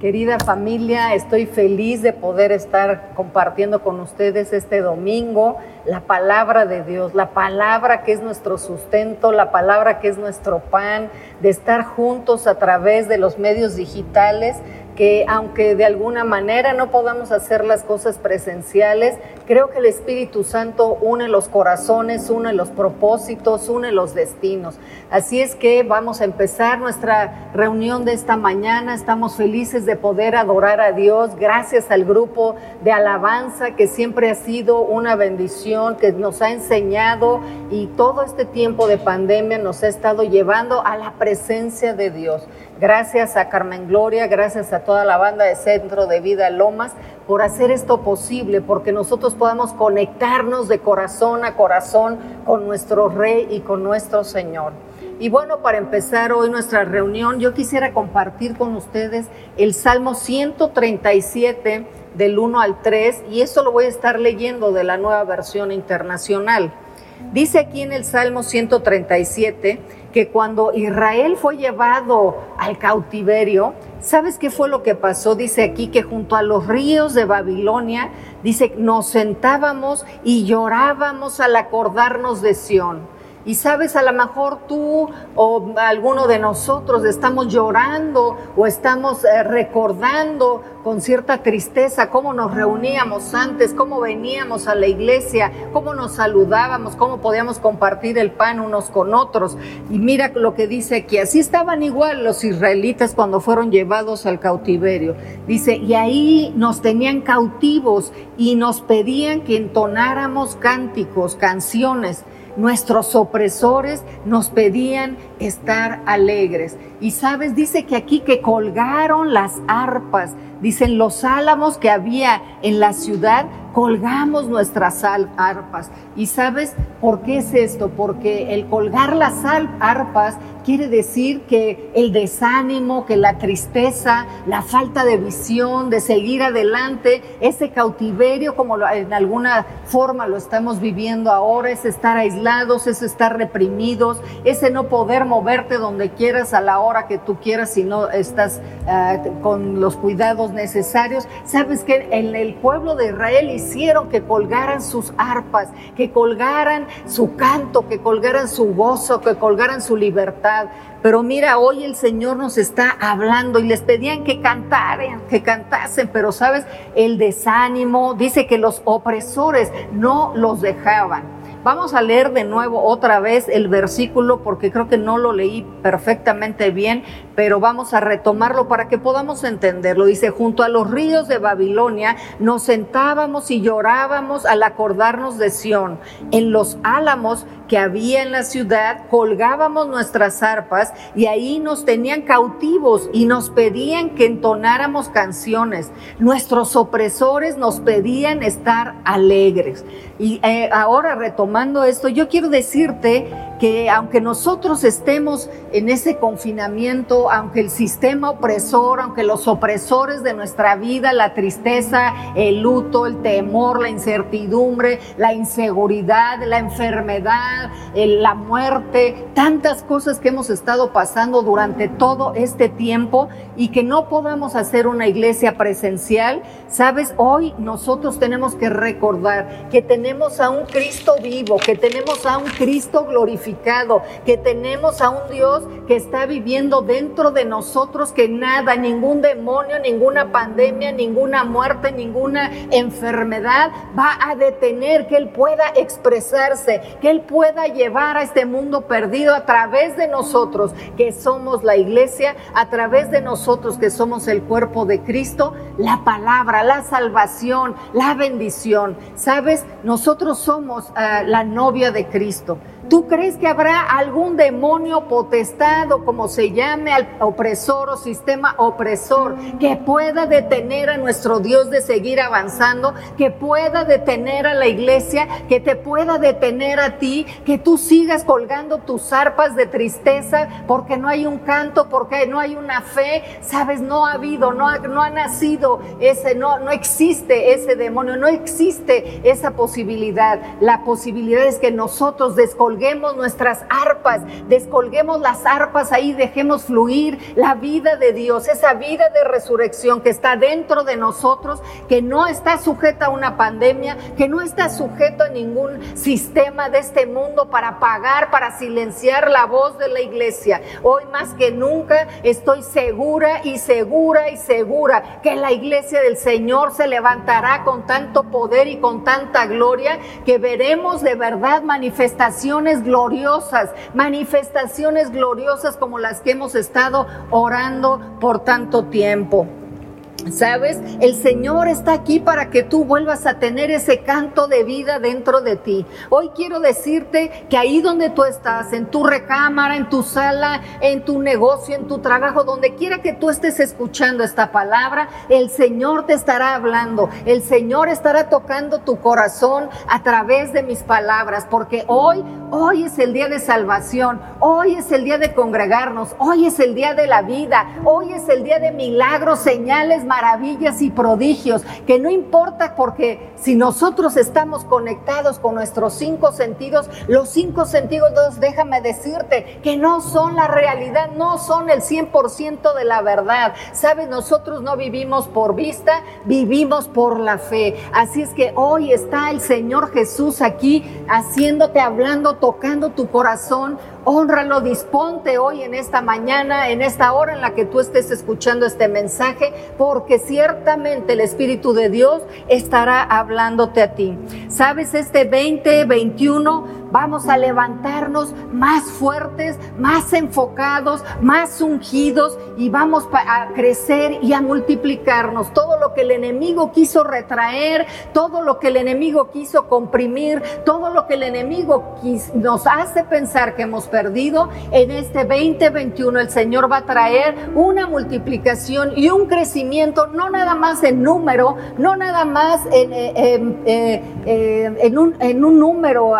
Querida familia, estoy feliz de poder estar compartiendo con ustedes este domingo la palabra de Dios, la palabra que es nuestro sustento, la palabra que es nuestro pan, de estar juntos a través de los medios digitales que aunque de alguna manera no podamos hacer las cosas presenciales, creo que el Espíritu Santo une los corazones, une los propósitos, une los destinos. Así es que vamos a empezar nuestra reunión de esta mañana. Estamos felices de poder adorar a Dios gracias al grupo de alabanza que siempre ha sido una bendición, que nos ha enseñado y todo este tiempo de pandemia nos ha estado llevando a la presencia de Dios. Gracias a Carmen Gloria, gracias a toda la banda de Centro de Vida Lomas por hacer esto posible, porque nosotros podamos conectarnos de corazón a corazón con nuestro Rey y con nuestro Señor. Y bueno, para empezar hoy nuestra reunión, yo quisiera compartir con ustedes el Salmo 137 del 1 al 3, y eso lo voy a estar leyendo de la nueva versión internacional. Dice aquí en el Salmo 137, que cuando Israel fue llevado al cautiverio, ¿sabes qué fue lo que pasó? Dice aquí que junto a los ríos de Babilonia, dice, nos sentábamos y llorábamos al acordarnos de Sión. Y sabes, a lo mejor tú o alguno de nosotros estamos llorando o estamos eh, recordando con cierta tristeza cómo nos reuníamos antes, cómo veníamos a la iglesia, cómo nos saludábamos, cómo podíamos compartir el pan unos con otros. Y mira lo que dice aquí, así estaban igual los israelitas cuando fueron llevados al cautiverio. Dice, y ahí nos tenían cautivos y nos pedían que entonáramos cánticos, canciones nuestros opresores nos pedían estar alegres. Y sabes, dice que aquí que colgaron las arpas, dicen los álamos que había en la ciudad, colgamos nuestras arpas. ¿Y sabes por qué es esto? Porque el colgar las arpas quiere decir que el desánimo, que la tristeza, la falta de visión, de seguir adelante, ese cautiverio como en alguna forma lo estamos viviendo ahora, es estar aislados, es estar reprimidos, ese no poder moverte donde quieras a la hora que tú quieras si no estás ah, con los cuidados necesarios. Sabes que en el pueblo de Israel hicieron que colgaran sus arpas, que colgaran su canto, que colgaran su gozo, que colgaran su libertad. Pero mira, hoy el Señor nos está hablando y les pedían que cantaran, que cantasen, pero sabes, el desánimo, dice que los opresores no los dejaban. Vamos a leer de nuevo otra vez el versículo porque creo que no lo leí perfectamente bien, pero vamos a retomarlo para que podamos entenderlo. Dice, junto a los ríos de Babilonia nos sentábamos y llorábamos al acordarnos de Sión. En los álamos que había en la ciudad colgábamos nuestras arpas y ahí nos tenían cautivos y nos pedían que entonáramos canciones. Nuestros opresores nos pedían estar alegres. Y eh, ahora retomando esto, yo quiero decirte que aunque nosotros estemos en ese confinamiento, aunque el sistema opresor, aunque los opresores de nuestra vida, la tristeza, el luto, el temor, la incertidumbre, la inseguridad, la enfermedad, la muerte, tantas cosas que hemos estado pasando durante todo este tiempo y que no podamos hacer una iglesia presencial, sabes, hoy nosotros tenemos que recordar que tenemos a un Cristo vivo, que tenemos a un Cristo glorificado que tenemos a un Dios que está viviendo dentro de nosotros, que nada, ningún demonio, ninguna pandemia, ninguna muerte, ninguna enfermedad va a detener que Él pueda expresarse, que Él pueda llevar a este mundo perdido a través de nosotros, que somos la iglesia, a través de nosotros que somos el cuerpo de Cristo, la palabra, la salvación, la bendición. ¿Sabes? Nosotros somos ah, la novia de Cristo. ¿Tú crees que habrá algún demonio potestado, como se llame al opresor o sistema opresor, que pueda detener a nuestro Dios de seguir avanzando, que pueda detener a la iglesia, que te pueda detener a ti, que tú sigas colgando tus arpas de tristeza porque no hay un canto, porque no hay una fe? Sabes, no ha habido, no ha, no ha nacido ese, no, no existe ese demonio, no existe esa posibilidad. La posibilidad es que nosotros descolgamos descolguemos nuestras arpas, descolguemos las arpas ahí, dejemos fluir la vida de Dios, esa vida de resurrección que está dentro de nosotros, que no está sujeta a una pandemia, que no está sujeto a ningún sistema de este mundo para pagar, para silenciar la voz de la iglesia. Hoy más que nunca estoy segura y segura y segura que la iglesia del Señor se levantará con tanto poder y con tanta gloria que veremos de verdad manifestaciones gloriosas, manifestaciones gloriosas como las que hemos estado orando por tanto tiempo. ¿Sabes? El Señor está aquí para que tú vuelvas a tener ese canto de vida dentro de ti. Hoy quiero decirte que ahí donde tú estás, en tu recámara, en tu sala, en tu negocio, en tu trabajo, donde quiera que tú estés escuchando esta palabra, el Señor te estará hablando. El Señor estará tocando tu corazón a través de mis palabras, porque hoy, hoy es el día de salvación, hoy es el día de congregarnos, hoy es el día de la vida, hoy es el día de milagros, señales, maravillas y prodigios, que no importa porque si nosotros estamos conectados con nuestros cinco sentidos, los cinco sentidos, déjame decirte que no son la realidad, no son el 100% de la verdad. Sabes, nosotros no vivimos por vista, vivimos por la fe. Así es que hoy está el Señor Jesús aquí haciéndote, hablando, tocando tu corazón Honralo, disponte hoy en esta mañana, en esta hora en la que tú estés escuchando este mensaje, porque ciertamente el Espíritu de Dios estará hablándote a ti. Sabes, este 2021 vamos a levantarnos más fuertes, más enfocados, más ungidos y vamos a crecer y a multiplicarnos. Todo lo que el enemigo quiso retraer, todo lo que el enemigo quiso comprimir, todo lo que el enemigo nos hace pensar que hemos perdido, en este 2021 el Señor va a traer una multiplicación y un crecimiento, no nada más en número, no nada más en, eh, eh, eh, un número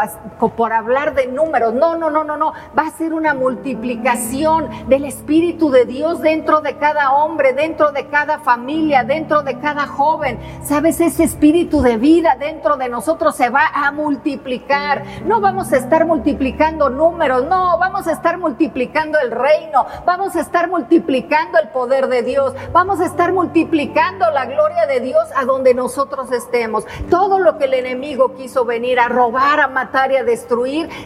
por hablar de números. No, no, no, no, no. Va a ser una multiplicación del Espíritu de Dios dentro de cada hombre, dentro de cada familia, dentro de cada joven. ¿Sabes? Ese espíritu de vida dentro de nosotros se va a multiplicar. No vamos a estar multiplicando números, no, vamos a estar multiplicando el reino, vamos a estar multiplicando el poder de Dios, vamos a estar multiplicando la gloria de Dios a donde nosotros estemos. Todo lo que el enemigo quiso venir a robar, a matar y a destruir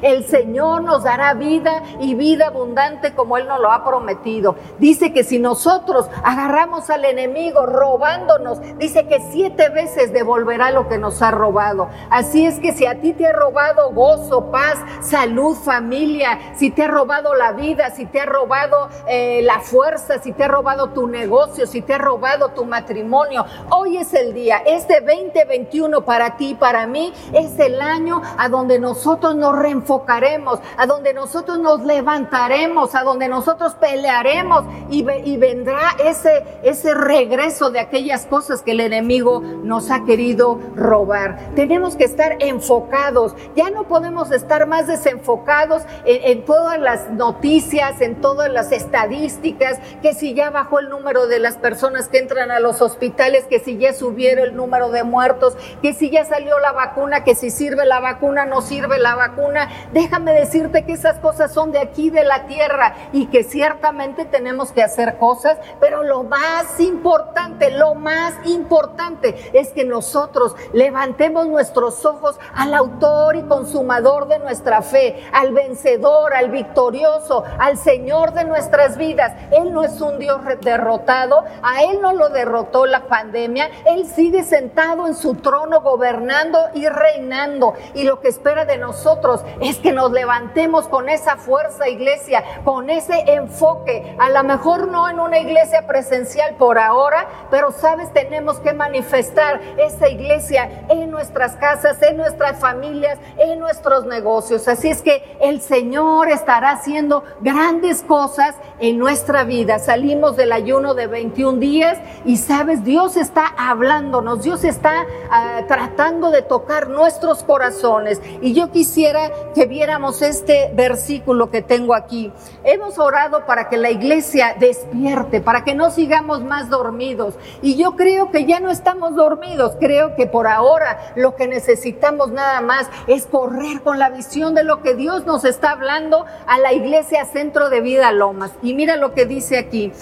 el Señor nos dará vida y vida abundante como Él nos lo ha prometido. Dice que si nosotros agarramos al enemigo robándonos, dice que siete veces devolverá lo que nos ha robado. Así es que si a ti te ha robado gozo, paz, salud, familia, si te ha robado la vida, si te ha robado eh, la fuerza, si te ha robado tu negocio, si te ha robado tu matrimonio, hoy es el día. Este 2021 para ti, para mí, es el año a donde nosotros nos reenfocaremos, a donde nosotros nos levantaremos, a donde nosotros pelearemos y, vendrá ese, ese regreso de aquellas cosas que el enemigo nos ha querido robar. Tenemos que estar enfocados, ya no podemos estar más desenfocados en, todas las noticias, en todas las estadísticas, que si ya bajó el número de las personas que entran a los hospitales, que si ya subieron el número de muertos, que si ya salió la vacuna, que si sirve la vacuna, no sirve la vacuna déjame decirte que esas cosas son de aquí, de la tierra, y que ciertamente tenemos que hacer cosas, pero lo más importante, lo más importante es que nosotros levantemos nuestros ojos al autor y consumador de nuestra fe, al vencedor, al victorioso, al Señor de nuestras vidas. Él no es un Dios derrotado, a Él no lo derrotó la pandemia, Él sigue sentado en su trono gobernando y reinando, y lo que espera de nosotros es que nos levantemos con esa fuerza, iglesia, con ese enfoque. A lo mejor no en una iglesia presencial por ahora, pero sabes, tenemos que manifestar esa iglesia en nuestras casas, en nuestras familias, en nuestros negocios. Así es que el Señor estará haciendo grandes cosas en nuestra vida. Salimos del ayuno de 21 días y sabes, Dios está hablándonos, Dios está ah, tratando de tocar nuestros corazones. Y yo quisiera quisiera que viéramos este versículo que tengo aquí. Hemos orado para que la iglesia despierte, para que no sigamos más dormidos. Y yo creo que ya no estamos dormidos. Creo que por ahora lo que necesitamos nada más es correr con la visión de lo que Dios nos está hablando a la iglesia Centro de Vida Lomas. Y mira lo que dice aquí.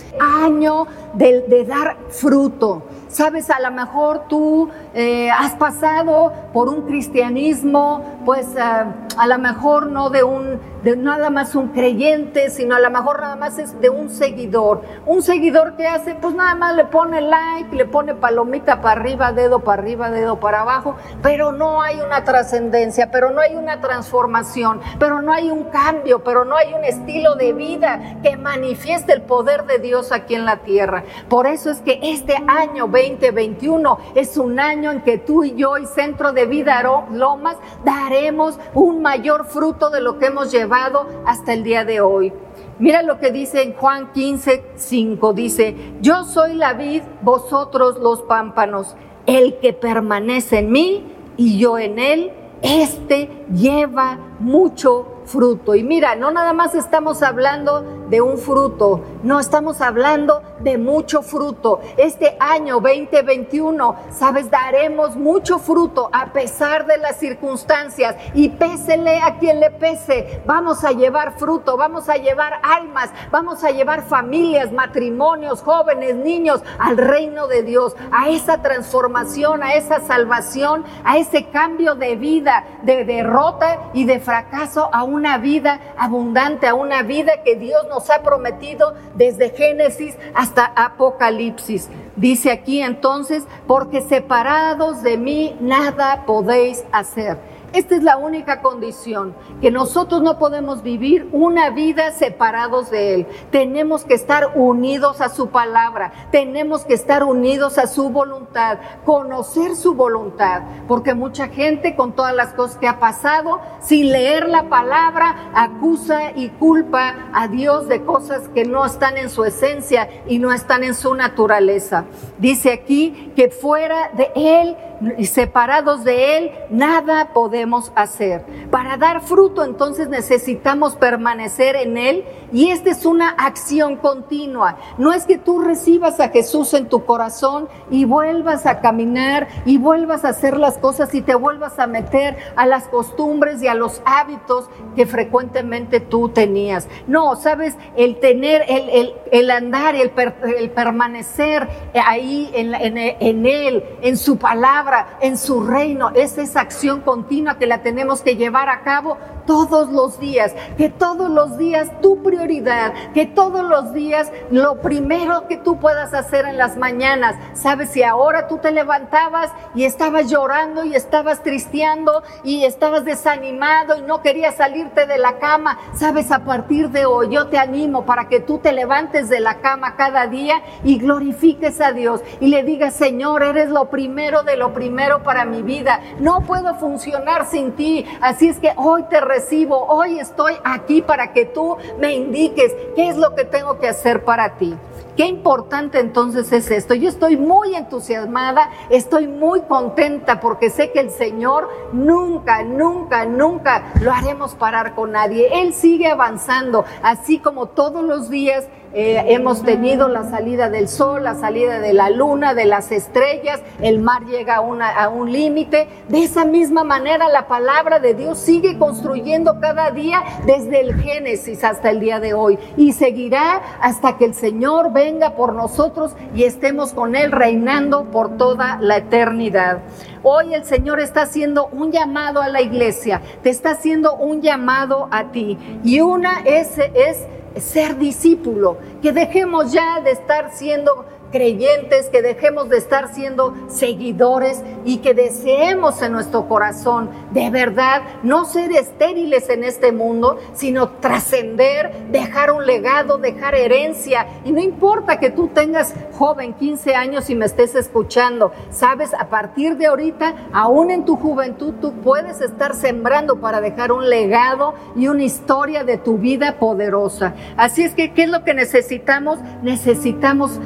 Año de, de dar fruto. Sabes, a lo mejor tú eh, has pasado por un cristianismo, pues eh, a lo mejor no de un de nada más un creyente, sino a lo mejor nada más es de un seguidor. Un seguidor que hace, pues nada más le pone like, le pone palomita para arriba, dedo para arriba, dedo para abajo, pero no hay una trascendencia, pero no hay una transformación, pero no hay un cambio, pero no hay un estilo de vida que manifieste el poder de Dios aquí en la tierra. Por eso es que este año 2021 es un año en que tú y yo y Centro de Vida Lomas daremos un mayor fruto de lo que hemos llevado hasta el día de hoy. Mira lo que dice en Juan 15, 5. Dice, yo soy la vid, vosotros los pámpanos. El que permanece en mí y yo en él, este lleva mucho fruto. Y mira, no nada más estamos hablando de un fruto, no estamos hablando de mucho fruto. Este año 2021, sabes, daremos mucho fruto a pesar de las circunstancias y pésele a quien le pese. Vamos a llevar fruto, vamos a llevar almas, vamos a llevar familias, matrimonios, jóvenes, niños al reino de Dios, a esa transformación, a esa salvación, a ese cambio de vida, de derrota y de fracaso a una vida abundante, a una vida que Dios nos ha prometido desde Génesis hasta Apocalipsis. Dice aquí entonces, porque separados de mí nada podéis hacer. Esta es la única condición, que nosotros no podemos vivir una vida separados de Él. Tenemos que estar unidos a su palabra, tenemos que estar unidos a su voluntad, conocer su voluntad, porque mucha gente con todas las cosas que ha pasado, sin leer la palabra, acusa y culpa a Dios de cosas que no están en su esencia y no están en su naturaleza. Dice aquí que fuera de Él y separados de Él, nada podemos hacer. Para dar fruto entonces necesitamos permanecer en Él y esta es una acción continua. No es que tú recibas a Jesús en tu corazón y vuelvas a caminar y vuelvas a hacer las cosas y te vuelvas a meter a las costumbres y a los hábitos que frecuentemente tú tenías. No, sabes, el tener, el, el, andar, el, el permanecer ahí en, en, en Él, en su palabra en su reino. Es esa acción continua que la tenemos que llevar a cabo todos los días. Que todos los días tu prioridad, que todos los días lo primero que tú puedas hacer en las mañanas. Sabes, si ahora tú te levantabas y estabas llorando y estabas tristeando y estabas desanimado y no querías salirte de la cama, sabes, a partir de hoy yo te animo para que tú te levantes de la cama cada día y glorifiques a Dios y le digas, Señor, eres lo primero de lo primero para mi vida. No puedo funcionar sin ti. Así es que hoy te hoy estoy aquí para que tú me indiques qué es lo que tengo que hacer para ti. Qué importante entonces es esto. Yo estoy muy entusiasmada, estoy muy contenta porque sé que el Señor nunca, nunca, nunca lo haremos parar con nadie. Él sigue avanzando, así como todos los días eh, hemos tenido la salida del sol, la salida de la luna, de las estrellas, el mar llega a, un límite. De esa misma manera la palabra de Dios sigue construyendo cada día desde el Génesis hasta el día de hoy y seguirá hasta que el Señor venga por nosotros y estemos con Él reinando por toda la eternidad. Hoy el Señor está haciendo un llamado a la iglesia, te está haciendo un llamado a ti y una es, es ser discípulo, que dejemos ya de estar siendo creyentes, que dejemos de estar siendo seguidores y que deseemos en nuestro corazón de verdad no ser estériles en este mundo, sino trascender, dejar un legado, dejar herencia. Y no importa que tú tengas joven 15 años y me estés escuchando, sabes, a partir de ahorita, aún en tu juventud, tú puedes estar sembrando para dejar un legado y una historia de tu vida poderosa. Así es que, ¿qué es lo que necesitamos? Necesitamos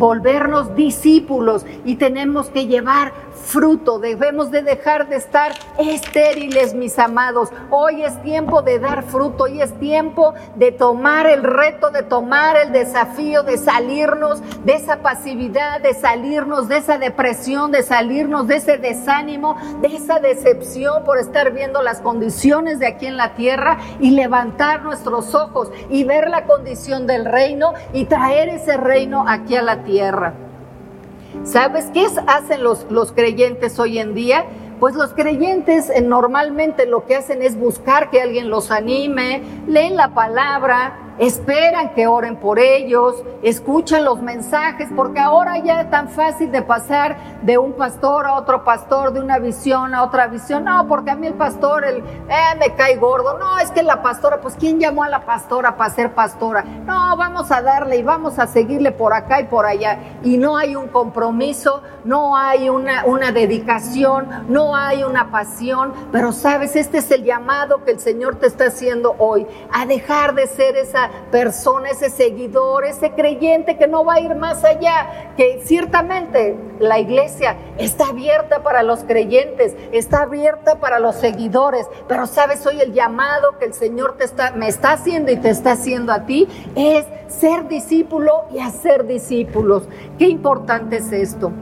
volvernos discípulos y tenemos que llevar fruto, debemos de dejar de estar estériles, mis amados. Hoy es tiempo de dar fruto, hoy es tiempo de tomar el reto, de tomar el desafío, de salirnos de esa pasividad, de salirnos de esa depresión, de salirnos de ese desánimo, de esa decepción por estar viendo las condiciones de aquí en la tierra y levantar nuestros ojos y ver la condición del reino y traer ese reino aquí a la tierra. ¿Sabes qué hacen los, los creyentes hoy en día? Pues los creyentes eh, normalmente lo que hacen es buscar que alguien los anime, leen la palabra, esperan que oren por ellos, escuchan los mensajes, porque ahora ya es tan fácil de pasar de un pastor a otro pastor, de una visión a otra visión. No, porque a mí el pastor, el, eh, me cae gordo. No, es que la pastora, pues ¿quién llamó a la pastora para ser pastora? No, vamos a darle y vamos a seguirle por acá y por allá. Y no hay un compromiso, no hay una, una dedicación, no hay una pasión, pero sabes, este es el llamado que el Señor te está haciendo hoy, a dejar de ser esa persona, ese seguidor, ese creyente que no va a ir más allá, que ciertamente la iglesia está abierta para los creyentes, está abierta para los seguidores, pero sabes, hoy el llamado que el Señor te está, me está haciendo y te está haciendo a ti es ser discípulo y hacer discípulos. Qué importante es esto.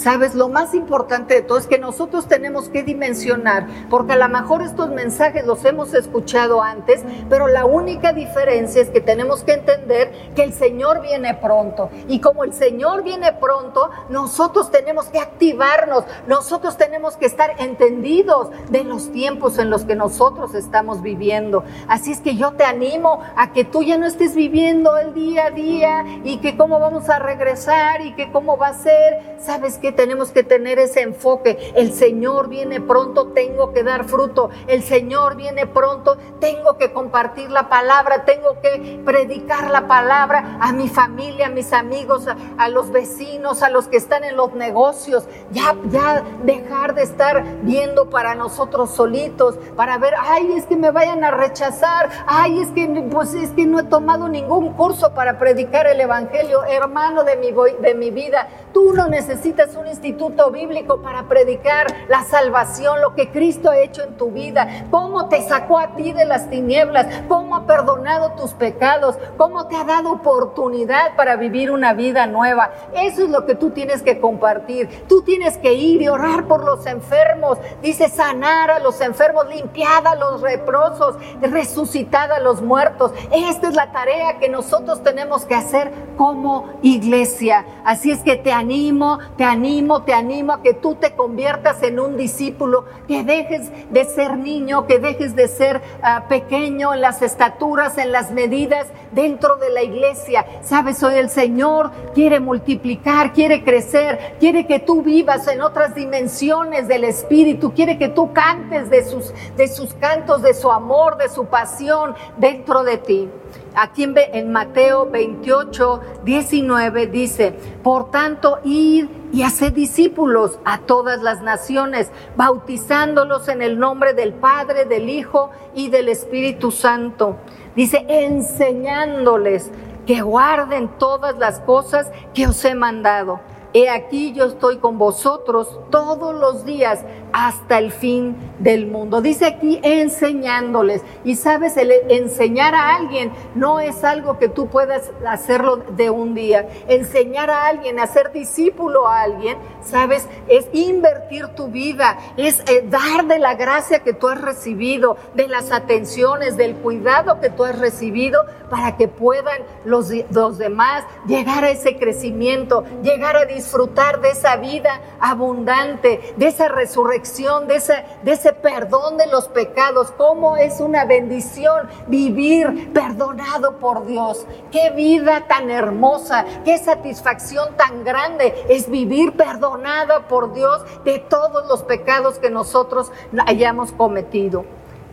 Sabes, lo más importante de todo es que nosotros tenemos que dimensionar, porque a lo mejor estos mensajes los hemos escuchado antes, pero la única diferencia es que tenemos que entender que el Señor viene pronto. Y como el Señor viene pronto, nosotros tenemos que activarnos, nosotros tenemos que estar entendidos de los tiempos en los que nosotros estamos viviendo. Así es que yo te animo a que tú ya no estés viviendo el día a día y que cómo vamos a regresar y que cómo va a ser. ¿Sabes qué? Tenemos que tener ese enfoque. El Señor viene pronto, tengo que dar fruto. El Señor viene pronto, tengo que compartir la palabra, tengo que predicar la palabra a mi familia, a mis amigos, a, los vecinos, a los que están en los negocios. Ya, ya dejar de estar viendo para nosotros solitos, para ver, ay, es que me vayan a rechazar, ay, es que, pues, es que no he tomado ningún curso para predicar el Evangelio. Hermano de mi, de mi vida, tú no necesitas un instituto bíblico para predicar la salvación, lo que Cristo ha hecho en tu vida, cómo te sacó a ti de las tinieblas, cómo ha perdonado tus pecados, cómo te ha dado oportunidad para vivir una vida nueva. Eso es lo que tú tienes que compartir. Tú tienes que ir y orar por los enfermos. Dice sanar a los enfermos, limpiar a los reprosos, resucitar a los muertos. Esta es la tarea que nosotros tenemos que hacer como iglesia. Así es que te animo, te animo te animo a que tú te conviertas en un discípulo, que dejes de ser niño, que dejes de ser ah, pequeño en las estaturas, en las medidas dentro de la iglesia. Sabes, hoy el Señor quiere multiplicar, quiere crecer, quiere que tú vivas en otras dimensiones del Espíritu, quiere que tú cantes de sus, de sus cantos, de su amor, de su pasión dentro de ti. Aquí en, en Mateo 28, 19 dice, por tanto, id y haced discípulos a todas las naciones, bautizándolos en el nombre del Padre, del Hijo y del Espíritu Santo. Dice, enseñándoles que guarden todas las cosas que os he mandado. He aquí yo estoy con vosotros todos los días hasta el fin del mundo. Dice aquí enseñándoles. Y sabes, enseñar a alguien no es algo que tú puedas hacerlo de un día. Enseñar a alguien, hacer discípulo a alguien, sabes, es invertir tu vida, es eh, dar de la gracia que tú has recibido, de las atenciones, del cuidado que tú has recibido para que puedan los, los demás llegar a ese crecimiento, llegar a disfrutar de esa vida abundante, de esa resurrección, de ese, perdón de los pecados. Cómo es una bendición vivir perdonado por Dios. Qué vida tan hermosa, qué satisfacción tan grande es vivir perdonada por Dios de todos los pecados que nosotros hayamos cometido.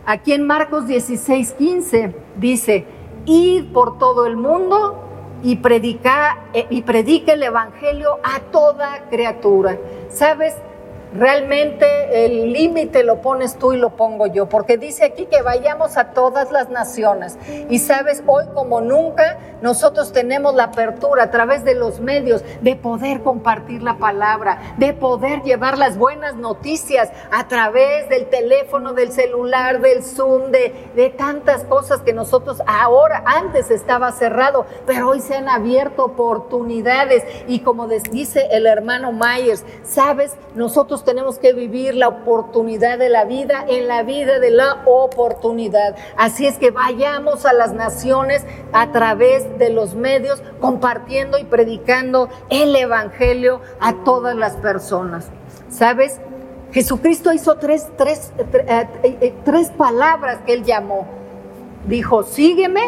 Aquí en Marcos 16, 15 dice, id por todo el mundo y predica, eh, y predica el Evangelio a toda criatura. ¿Sabes? Realmente el límite lo pones tú y lo pongo yo, porque dice aquí que vayamos a todas las naciones. Y sabes, hoy como nunca, nosotros tenemos la apertura a través de los medios de poder compartir la palabra, de poder llevar las buenas noticias a través del teléfono, del celular, del Zoom, de, tantas cosas que nosotros ahora, antes estaba cerrado, pero hoy se han abierto oportunidades. Y como dice el hermano Myers, sabes, nosotros tenemos que vivir la oportunidad de la vida en la vida de la oportunidad. Así es que vayamos a las naciones a través de los medios compartiendo y predicando el Evangelio a todas las personas. ¿Sabes? Jesucristo hizo tres, tres, eh, eh, tres palabras que él llamó. Dijo, sígueme,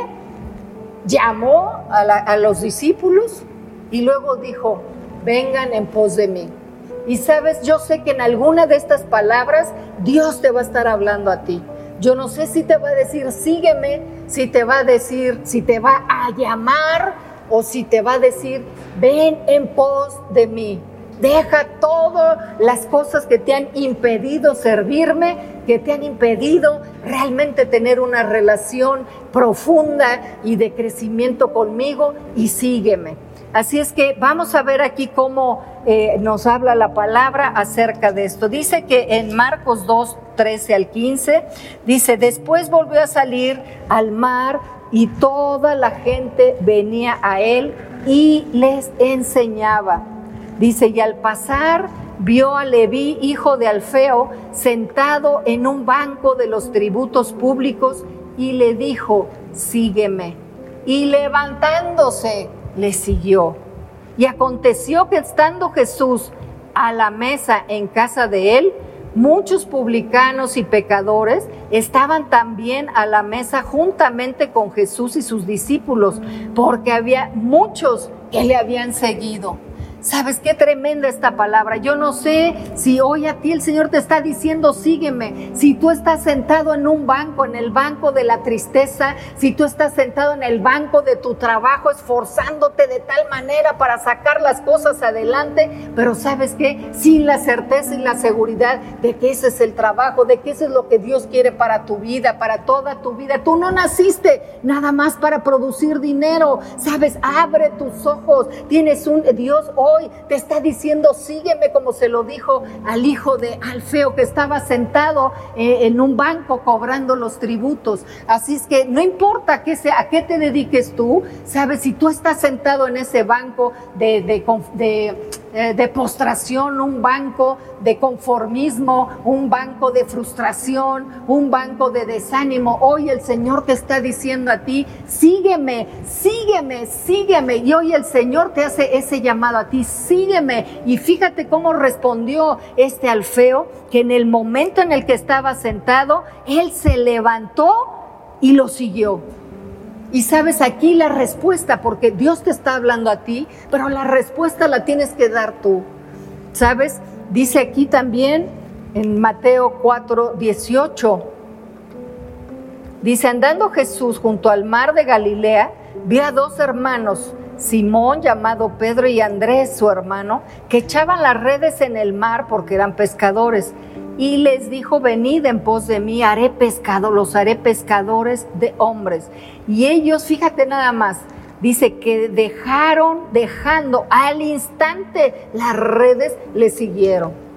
llamó a los discípulos y luego dijo, vengan en pos de mí. Y sabes, yo sé que en alguna de estas palabras Dios te va a estar hablando a ti. Yo no sé si te va a decir sígueme, si te va a decir, si te va a llamar o si te va a decir ven en pos de mí. Deja todas las cosas que te han impedido servirme, que te han impedido realmente tener una relación profunda y de crecimiento conmigo y sígueme. Así es que vamos a ver aquí cómo eh, nos habla la palabra acerca de esto. Dice que en Marcos 2, 13 al 15, dice, después volvió a salir al mar y toda la gente venía a él y les enseñaba. Dice, y al pasar vio a Leví, hijo de Alfeo, sentado en un banco de los tributos públicos y le dijo, sígueme. Y levantándose, le siguió. Y aconteció que estando Jesús a la mesa en casa de él, muchos publicanos y pecadores estaban también a la mesa juntamente con Jesús y sus discípulos, porque había muchos que le habían seguido. ¿Sabes qué tremenda esta palabra? Yo no sé si hoy a ti el Señor te está diciendo, sígueme. Si tú estás sentado en un banco, en el banco de la tristeza, si tú estás sentado en el banco de tu trabajo, esforzándote de tal manera para sacar las cosas adelante, pero ¿sabes qué? Sin la certeza y la seguridad de que ese es el trabajo, de que eso es lo que Dios quiere para tu vida, para toda tu vida. Tú no naciste nada más para producir dinero. ¿Sabes? Abre tus ojos. Tienes un Dios te está diciendo, sígueme como se lo dijo al hijo de Alfeo que estaba sentado eh, en un banco cobrando los tributos. Así es que no importa sea, a qué te dediques tú, sabes, si tú estás sentado en ese banco de eh, de postración, un banco de conformismo, un banco de frustración, un banco de desánimo. Hoy el Señor te está diciendo a ti, sígueme, sígueme, sígueme. Y hoy el Señor te hace ese llamado a ti, sígueme. Y fíjate cómo respondió este Alfeo, que en el momento en el que estaba sentado, él se levantó y lo siguió. Y sabes aquí la respuesta, porque Dios te está hablando a ti, pero la respuesta la tienes que dar tú. ¿Sabes? Dice aquí también en Mateo 4, 18. Dice, andando Jesús junto al mar de Galilea, vio a dos hermanos, Simón llamado Pedro y Andrés, su hermano, que echaban las redes en el mar porque eran pescadores y les dijo, venid en pos de mí, haré pescado, los haré pescadores de hombres. Y ellos, fíjate nada más, dice que dejaron, dejando al instante las redes, le siguieron.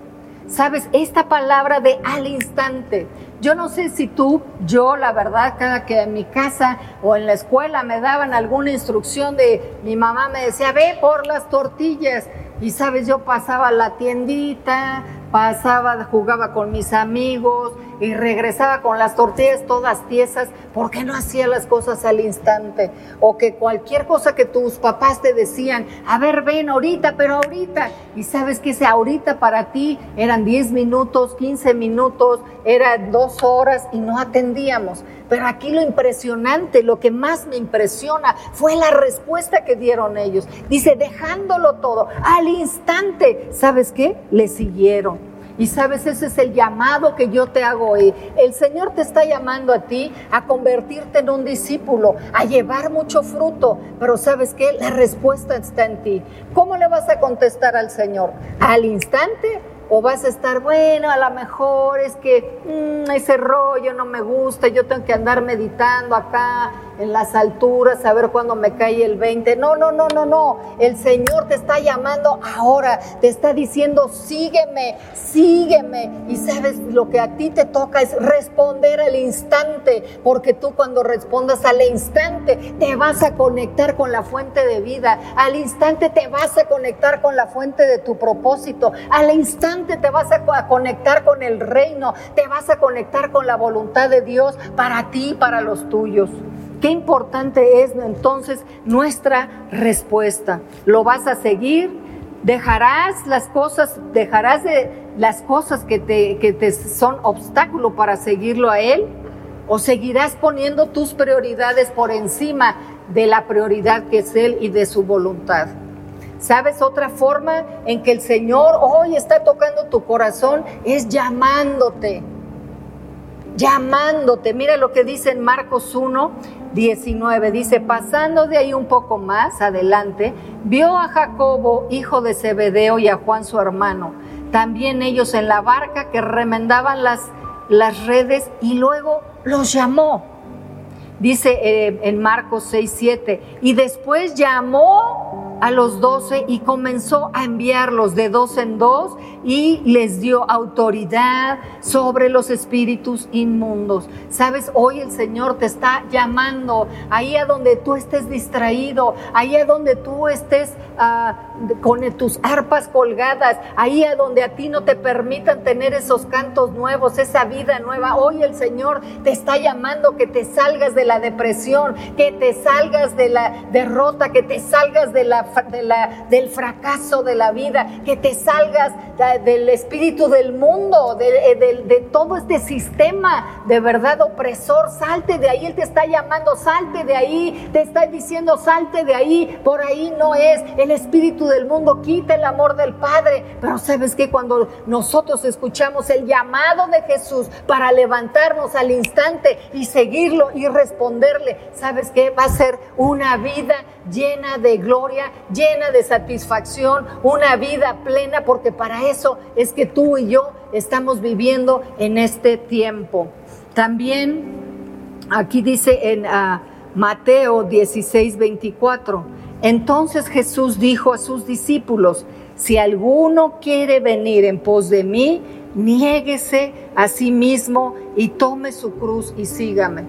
Sabes, esta palabra de al instante, yo no sé si tú, yo la verdad, cada que en mi casa o en la escuela me daban alguna instrucción de, mi mamá me decía, ve por las tortillas. Y sabes, yo pasaba a la tiendita, pasaba, jugaba con mis amigos y regresaba con las tortillas todas tiesas, porque no hacía las cosas al instante? O que cualquier cosa que tus papás te decían, a ver, ven ahorita, pero ahorita. Y sabes que ese ahorita para ti eran 10 minutos, 15 minutos, eran dos horas y no atendíamos. Pero aquí lo impresionante, lo que más me impresiona fue la respuesta que dieron ellos. Dice, dejándolo todo, al instante, ¿sabes qué? Le siguieron. Y sabes, ese es el llamado que yo te hago hoy. El Señor te está llamando a ti a convertirte en un discípulo, a llevar mucho fruto. Pero sabes qué? La respuesta está en ti. ¿Cómo le vas a contestar al Señor? ¿Al instante o vas a estar, bueno, a lo mejor es que mm, ese rollo no me gusta, yo tengo que andar meditando acá en las alturas, a ver cuándo me cae el 20. No, no, no, no, no. El Señor te está llamando ahora, te está diciendo, sígueme, sígueme. Y sabes, lo que a ti te toca es responder al instante, porque tú cuando respondas al instante te vas a conectar con la fuente de vida, al instante te vas a conectar con la fuente de tu propósito, al instante te vas a conectar con el reino, te vas a conectar con la voluntad de Dios para ti y para los tuyos. Qué importante es entonces nuestra respuesta. ¿Lo vas a seguir? ¿Dejarás las cosas, dejarás de las cosas que te, que te son obstáculo para seguirlo a Él? ¿O seguirás poniendo tus prioridades por encima de la prioridad que es Él y de su voluntad? ¿Sabes otra forma en que el Señor hoy está tocando tu corazón? Es llamándote. Llamándote. Mira lo que dice en Marcos 1, 19 dice, pasando de ahí un poco más adelante, vio a Jacobo, hijo de Zebedeo, y a Juan su hermano, también ellos en la barca que remendaban las, las redes y luego los llamó. Dice eh, en Marcos 6, 7, y después llamó a los doce y comenzó a enviarlos de dos en dos y les dio autoridad sobre los espíritus inmundos. Sabes, hoy el Señor te está llamando ahí a donde tú estés distraído, ahí a donde tú estés ah, con tus arpas colgadas, ahí a donde a ti no te permitan tener esos cantos nuevos, esa vida nueva. Hoy el Señor te está llamando que te salgas de la depresión, que te salgas de la derrota, que te salgas del fracaso de la vida, que te salgas del espíritu del mundo, de, de, todo este sistema de verdad opresor. Salte de ahí, Él te está llamando, salte de ahí, te está diciendo, salte de ahí, por ahí no es el espíritu del mundo, quita el amor del Padre. Pero sabes que cuando nosotros escuchamos el llamado de Jesús para levantarnos al instante y seguirlo y responderle, sabes que va a ser una vida llena de gloria, llena de satisfacción, una vida plena, porque para eso es que tú y yo estamos viviendo en este tiempo. También aquí dice en ah, Mateo 16, 24, entonces Jesús dijo a sus discípulos, si alguno quiere venir en pos de mí, niéguese a sí mismo y tome su cruz y sígame.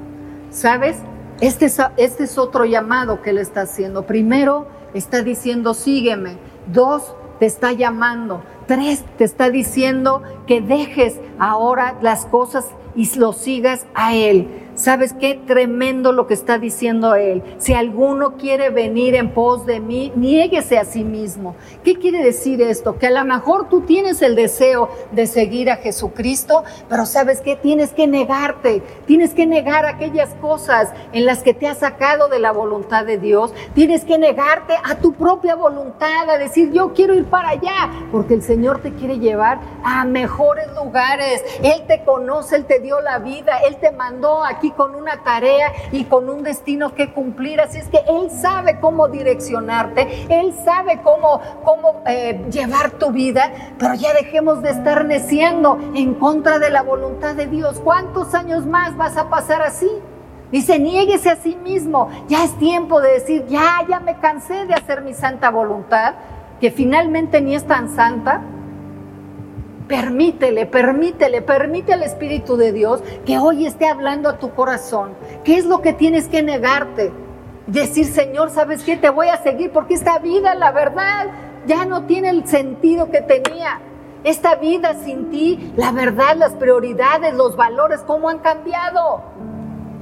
¿Sabes? Este es, este es otro llamado que él está haciendo. Primero, está diciendo, sígueme. Dos, te está llamando. Tres, te está diciendo que dejes ahora las cosas y lo sigas a Él. ¿Sabes qué tremendo lo que está diciendo él? Si alguno quiere venir en pos de mí, niéguese a sí mismo. ¿Qué quiere decir esto? Que a lo mejor tú tienes el deseo de seguir a Jesucristo, pero ¿sabes qué? Tienes que negarte, tienes que negar aquellas cosas en las que te has sacado de la voluntad de Dios, tienes que negarte a tu propia voluntad, a decir yo quiero ir para allá, porque el Señor te quiere llevar a mejores lugares. Él te conoce, Él te dio la vida, Él te mandó aquí con una tarea y con un destino que cumplir. Así es que Él sabe cómo direccionarte, Él sabe cómo, cómo eh, llevar tu vida, pero ya dejemos de estar neciando en contra de la voluntad de Dios. ¿Cuántos años más vas a pasar así? Dice, niéguese a sí mismo. Ya es tiempo de decir, ya, ya me cansé de hacer mi santa voluntad, que finalmente ni es tan santa, Permítele, permítele, permite al Espíritu de Dios que hoy esté hablando a tu corazón. ¿Qué es lo que tienes que negarte? Decir, Señor, ¿sabes qué? Te voy a seguir porque esta vida, la verdad, ya no tiene el sentido que tenía. Esta vida sin ti, la verdad, las prioridades, los valores, ¿cómo han cambiado?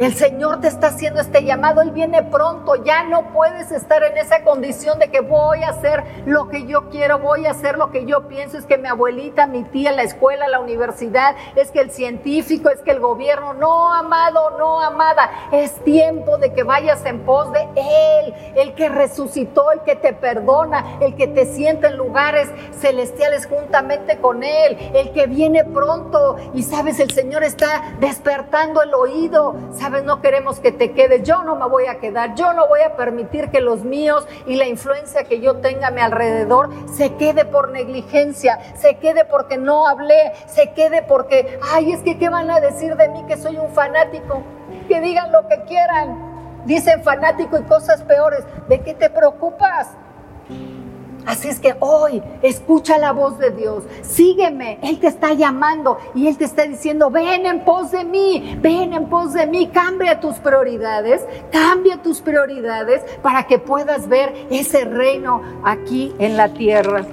El Señor te está haciendo este llamado, Él viene pronto, ya no puedes estar en esa condición de que voy a hacer lo que yo quiero, voy a hacer lo que yo pienso, es que mi abuelita, mi tía, la escuela, la universidad, es que el científico, es que el gobierno, no, amado, no, amada, es tiempo de que vayas en pos de Él, el que resucitó, el que te perdona, el que te siente en lugares celestiales juntamente con Él, el que viene pronto. Y sabes, el Señor está despertando el oído, sabes, no queremos que te quedes, yo no me voy a quedar, yo no voy a permitir que los míos y la influencia que yo tenga a mi alrededor se quede por negligencia, se quede porque no hablé, se quede porque, ay, es que ¿qué van a decir de mí que soy un fanático? Que digan lo que quieran. Dicen fanático y cosas peores. ¿De qué te preocupas? Así es que hoy escucha la voz de Dios, sígueme, Él te está llamando y Él te está diciendo, ven en pos de mí, ven en pos de mí, cambia tus prioridades, cambia tus prioridades para que puedas ver ese reino aquí en la tierra.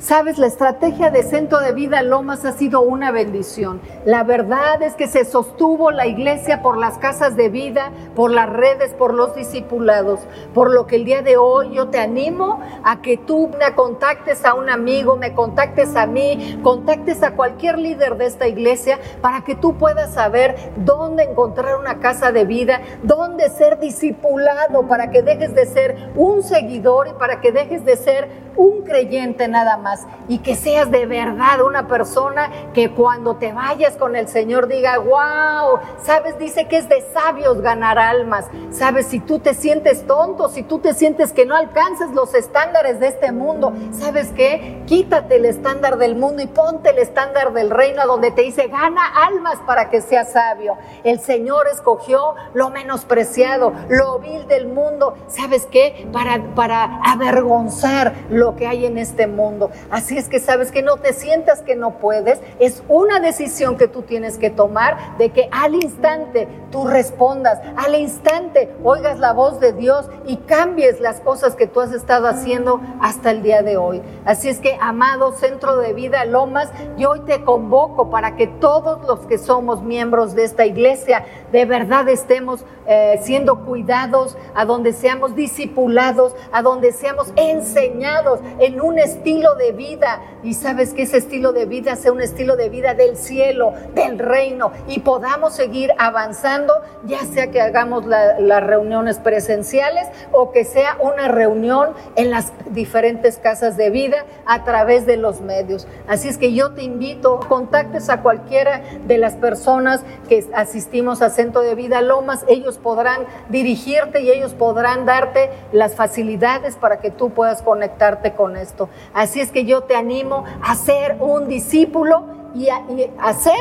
Sabes, la estrategia de Centro de Vida Lomas ha sido una bendición. La verdad es que se sostuvo la iglesia por las casas de vida, por las redes, por los discipulados. Por lo que el día de hoy yo te animo a que tú me contactes a un amigo, me contactes a mí, contactes a cualquier líder de esta iglesia para que tú puedas saber dónde encontrar una casa de vida, dónde ser discipulado, para que dejes de ser un seguidor y para que dejes de ser un creyente nada más y que seas de verdad una persona que cuando te vayas con el Señor diga, wow, sabes, dice que es de sabios ganar almas. Sabes, si tú te sientes tonto, si tú te sientes que no alcances los estándares de este mundo, ¿sabes qué? Quítate el estándar del mundo y ponte el estándar del reino donde te dice, gana almas para que seas sabio. El Señor escogió lo menospreciado, lo vil del mundo, ¿sabes qué? Para, para avergonzar lo que hay en este mundo. Así es que sabes que no te sientas que no puedes, es una decisión que tú tienes que tomar de que al instante tú respondas, al instante oigas la voz de Dios y cambies las cosas que tú has estado haciendo hasta el día de hoy. Así es que, amado Centro de Vida Lomas, yo hoy te convoco para que todos los que somos miembros de esta iglesia de verdad estemos eh, siendo cuidados, a donde seamos discipulados, a donde seamos enseñados en un estilo de vida. Y sabes que ese estilo de vida sea un estilo de vida del cielo, del reino, y podamos seguir avanzando, ya sea que hagamos las reuniones presenciales o que sea una reunión en las diferentes casas de vida a través de los medios. Así es que yo te invito, contactes a cualquiera de las personas que asistimos a Centro de Vida Lomas, ellos podrán dirigirte y ellos podrán darte las facilidades para que tú puedas conectarte con esto. Así es que yo te animo a ser un discípulo y a, hacer,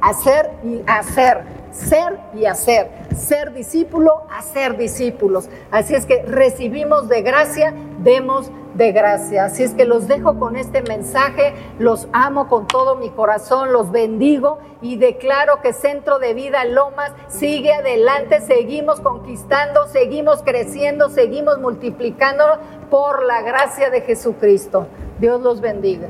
hacer y hacer ser y hacer, ser discípulo, hacer discípulos. Así es que recibimos de gracia, demos de gracia. Así es que los dejo con este mensaje, los amo con todo mi corazón, los bendigo y declaro que Centro de Vida Lomas sigue adelante, seguimos conquistando, seguimos creciendo, seguimos multiplicando por la gracia de Jesucristo. Dios los bendiga.